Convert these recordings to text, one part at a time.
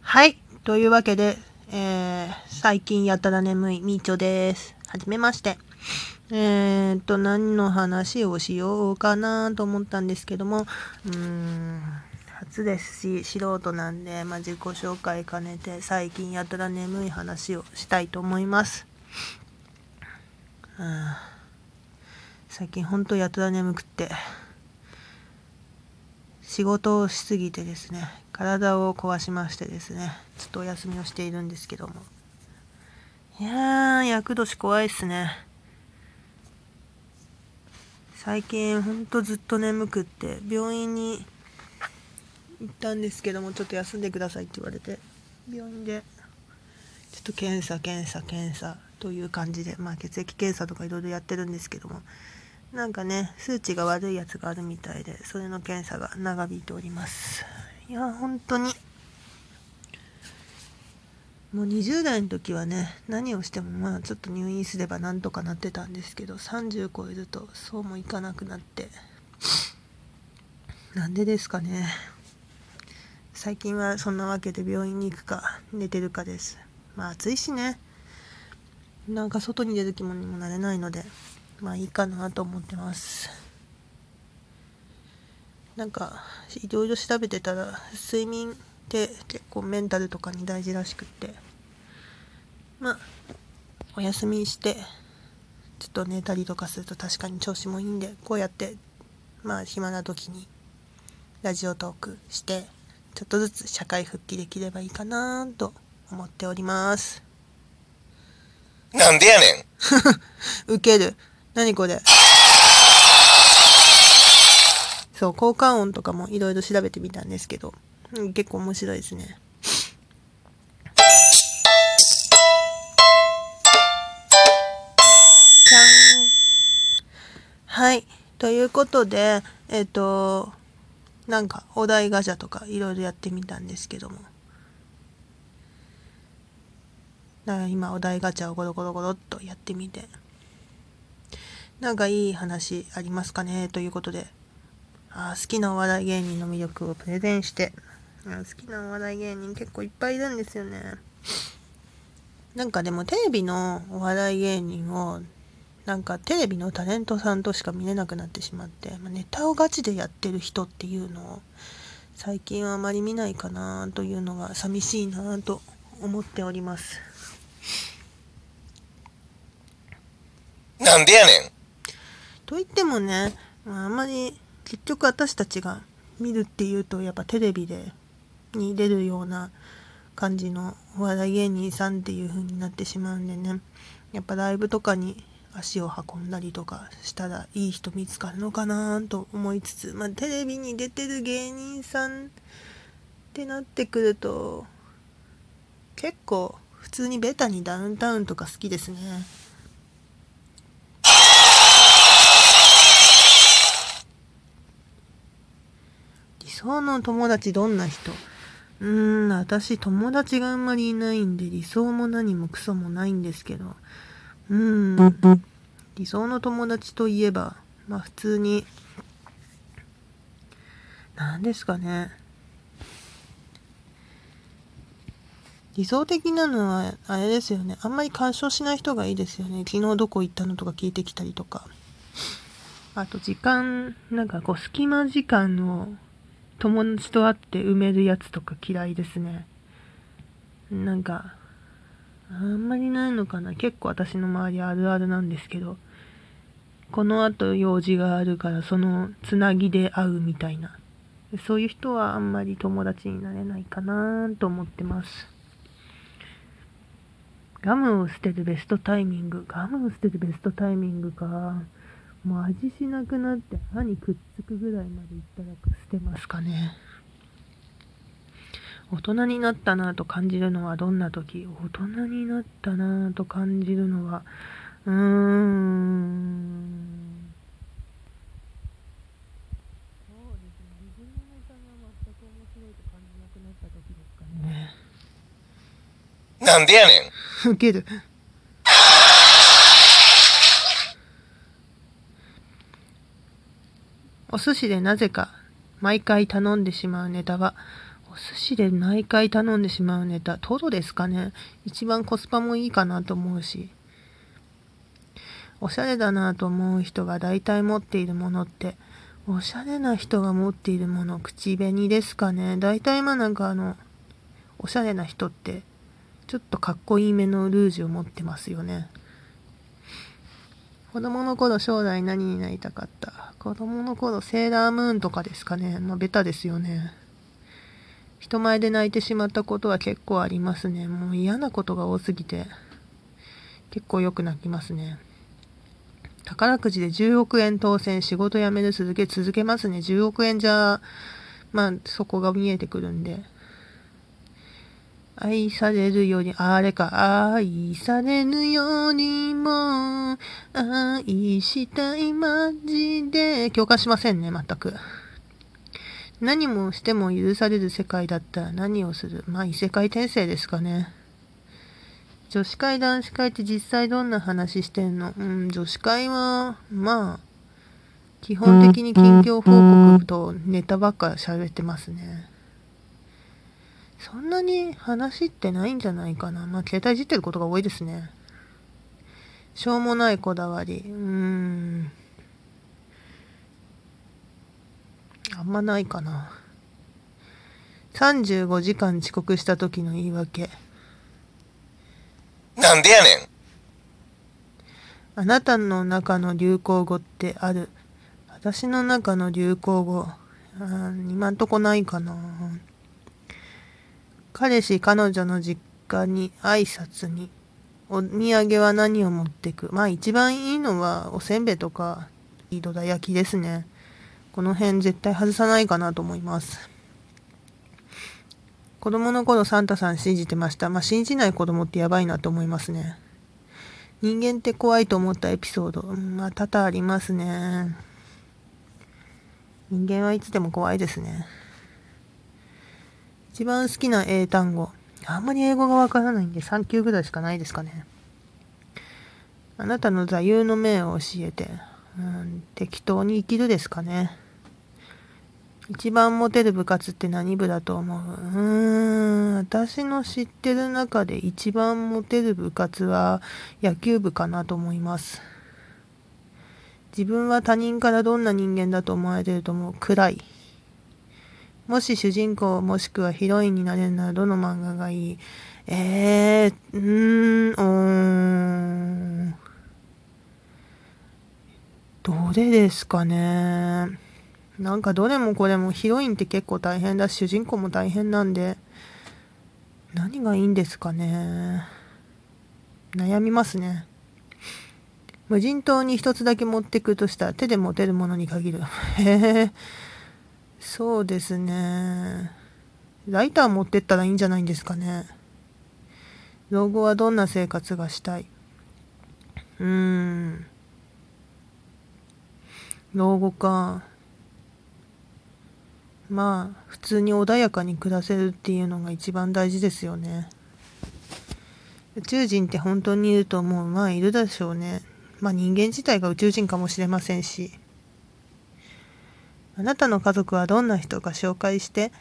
はい。というわけで、えー、最近やたら眠いみーちょです。はじめまして。えー、っと、何の話をしようかなと思ったんですけども、うーん、初ですし、素人なんで、まあ、自己紹介兼ねて、最近やたら眠い話をしたいと思います。うん、最近ほんとやたら眠くって、仕事をしすぎてですね、体を壊しましてですね、ちょっとお休みをしているんですけども。いやー、厄年怖いっすね。最近ほんとずっと眠くって、病院に行ったんですけども、ちょっと休んでくださいって言われて、病院で、ちょっと検査、検査、検査という感じで、まあ血液検査とかいろいろやってるんですけども、なんかね、数値が悪いやつがあるみたいで、それの検査が長引いております。いや、本当に。もう20代の時はね、何をしてもまあちょっと入院すればなんとかなってたんですけど、30超えるとそうもいかなくなって、なんでですかね。最近はそんなわけで病院に行くか寝てるかです。まあ暑いしね。なんか外に出る気もにもなれないので、まあいいかなと思ってます。なんかいろいろ調べてたら睡眠って結構メンタルとかに大事らしくって。まあお休みしてちょっと寝たりとかすると確かに調子もいいんでこうやってまあ暇な時にラジオトークしてちょっとずつ社会復帰できればいいかなと思っております。なんでやねん。ウケる何これ？そう、効果音とかもいろいろ調べてみたんですけど、うん、結構面白いですね。じゃん。はい。ということで、えっ、ー、と、なんかお題ガチャとかいろいろやってみたんですけども。だから今お題ガチャをゴロゴロゴロっとやってみて。なんかいい話ありますかね？ということで、あ好きなお笑い芸人の魅力をプレゼンして、好きなお笑い芸人結構いっぱいいるんですよね。なんかでもテレビのお笑い芸人をなんかテレビのタレントさんとしか見れなくなってしまって、まあ、ネタをガチでやってる人っていうのを最近はあまり見ないかなというのが寂しいなと思っております。なんでやねんと言ってもね、まあ、あんまり結局私たちが見るっていうとやっぱテレビでに出るような感じのお笑い芸人さんっていう風になってしまうんでねやっぱライブとかに足を運んだりとかしたらいい人見つかるのかなと思いつつ、まあ、テレビに出てる芸人さんってなってくると結構普通にベタにダウンタウンとか好きですね。想の友達どんな人？うーん、私友達があんまりいないんで理想も何もクソもないんですけど、うーん、理想の友達といえば、まあ普通に、何ですかね。理想的なのは、あれですよね。あんまり干渉しない人がいいですよね。昨日どこ行ったのとか聞いてきたりとか。あと時間、なんかこう隙間時間を友達と会って埋めるやつとか嫌いですね。なんか、あんまりないのかな。結構私の周りあるあるなんですけど、この後用事があるからそのつなぎで会うみたいな。そういう人はあんまり友達になれないかなと思ってます。ガムを捨てるベストタイミング。ガムを捨てるベストタイミングか。もう味しなくなって歯にくっつくぐらいまでいったら捨てますかね。大人になったなと感じるのはどんな時？大人になったなと感じるのは、うーん。そうですね。自分のネタが全く面白いと感じなくなった時ですかね。なんでやねん。ウケる。お寿司でなぜか毎回頼んでしまうネタは、お寿司で毎回頼んでしまうネタ、トロですかね一番コスパもいいかなと思うし。おしゃれだなと思う人が大体持っているものって、おしゃれな人が持っているもの、口紅ですかね。大体まあなんかあの、おしゃれな人って、ちょっとかっこいいめのルージュを持ってますよね。子供の頃将来何になりたかった？子供の頃セーラームーンとかですかね。まあベタですよね。人前で泣いてしまったことは結構ありますね。もう嫌なことが多すぎて、結構よく泣きますね。宝くじで10億円当選、仕事辞める続け、続けますね。10億円じゃ、まあ、そこが見えてくるんで。愛されるより、あれか、愛されるよりも、愛したいマジで、共感しませんね、全く。何もしても許される世界だったら何をする？まあ、異世界転生ですかね。女子会男子会って実際どんな話してんの？うん、女子会は、まあ、基本的に近況報告とネタばっか喋ってますね。そんなに話ってないんじゃないかな。まあ、携帯いじってることが多いですね。しょうもないこだわり。うーん。あんまないかな。35時間遅刻した時の言い訳。なんでやねん。あなたの中の流行語ってある。私の中の流行語。あ今んとこないかな。彼氏、彼女の実家に挨拶に。お土産は何を持ってく？まあ一番いいのはおせんべいとか井戸田焼きですね。この辺絶対外さないかなと思います。子供の頃サンタさん信じてました。まあ、信じない子供ってやばいなと思いますね。人間って怖いと思ったエピソード。まあ、多々ありますね。人間はいつでも怖いですね。一番好きな英単語。あんまり英語がわからないんで3級ぐらいしかないですかね。あなたの座右の銘を教えて。うん、適当に生きるですかね。一番モテる部活って何部だと思う？うーん、私の知ってる中で一番モテる部活は野球部かなと思います。自分は他人からどんな人間だと思われてると思う？暗い。もし主人公もしくはヒロインになれるならどの漫画がいい？えー、うーん、うー。ん。どれですかね。なんかどれもこれもヒロインって結構大変だし主人公も大変なんで何がいいんですかね。悩みますね。無人島に一つだけ持ってくとしたら手で持てるものに限る。へえそうですね。ライター持ってったらいいんじゃないんですかね。老後はどんな生活がしたい？うーん。老後か。まあ普通に穏やかに暮らせるっていうのが一番大事ですよね。宇宙人って本当にいると思う。まあいるでしょうね。まあ人間自体が宇宙人かもしれませんし。あなたの家族はどんな人か紹介して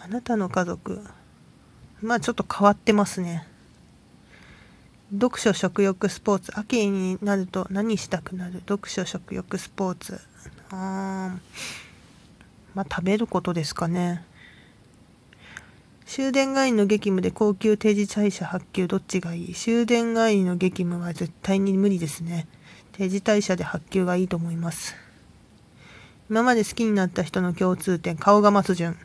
あなたの家族まあちょっと変わってますね読書食欲スポーツ秋になると何したくなる？読書食欲スポーツあーまあ、食べることですかね。終電帰りの激務で高級定時退社発給どっちがいい？終電帰りの激務は絶対に無理ですね。定時退社で発給がいいと思います。今まで好きになった人の共通点、顔が増す順。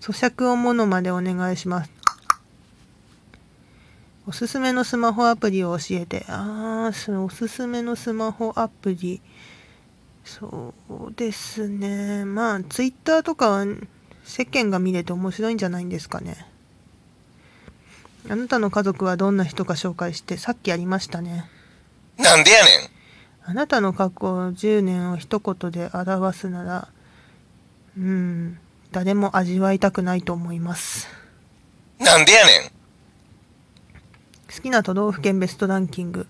咀嚼音ものまでお願いします。おすすめのスマホアプリを教えて。あー、おすすめのスマホアプリ。そうですね。まあ、ツイッターとかは世間が見れて面白いんじゃないんですかね。あなたの家族はどんな人か紹介して、さっきありましたね。なんでやねん。あなたの過去10年を一言で表すなら、うん、誰も味わいたくないと思います。なんでやねん好きな都道府県ベストランキング。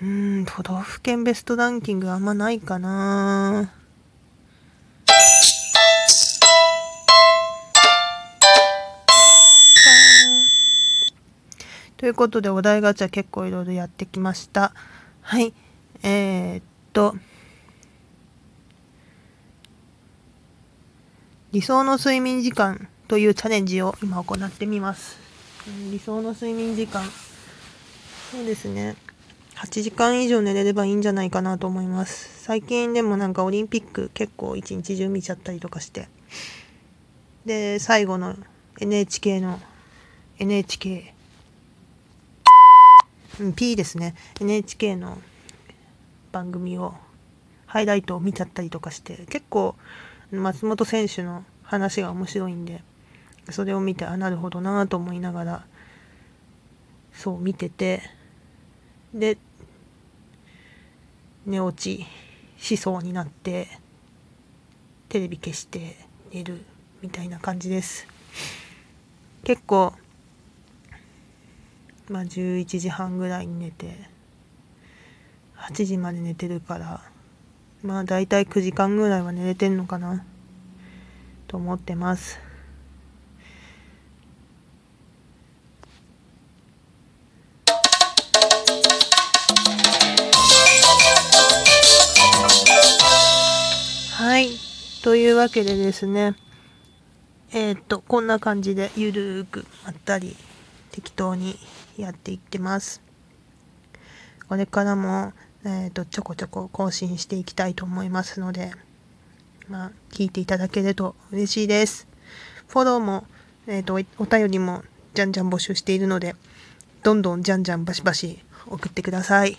うん、都道府県ベストランキングあんまないかなということでお題ガチャ結構いろいろやってきました。はい。えー、っと、理想の睡眠時間というチャレンジを今行ってみます。理想の睡眠時間。そうですね。8時間以上寝れればいいんじゃないかなと思います。最近でもなんかオリンピック結構一日中見ちゃったりとかして。で、最後の NHK の NHK、うん、P ですね。NHK の番組を、ハイライトを見ちゃったりとかして、結構松本選手の話が面白いんで、それを見て、あ、なるほどなと思いながら、そう見てて、で、寝落ちしそうになって、テレビ消して寝るみたいな感じです。結構、まあ11時半ぐらいに寝て、8時まで寝てるから、まあ大体9時間ぐらいは寝れてんのかなと思ってます。はい。というわけでですね、えーっと、こんな感じでゆるーくまったり適当にやっていってます。これからも、えーと、ちょこちょこ更新していきたいと思いますので、まあ、聞いていただけると嬉しいです。フォローも、えーっと、お便りもじゃんじゃん募集しているので、どんどんじゃんじゃんバシバシ送ってください。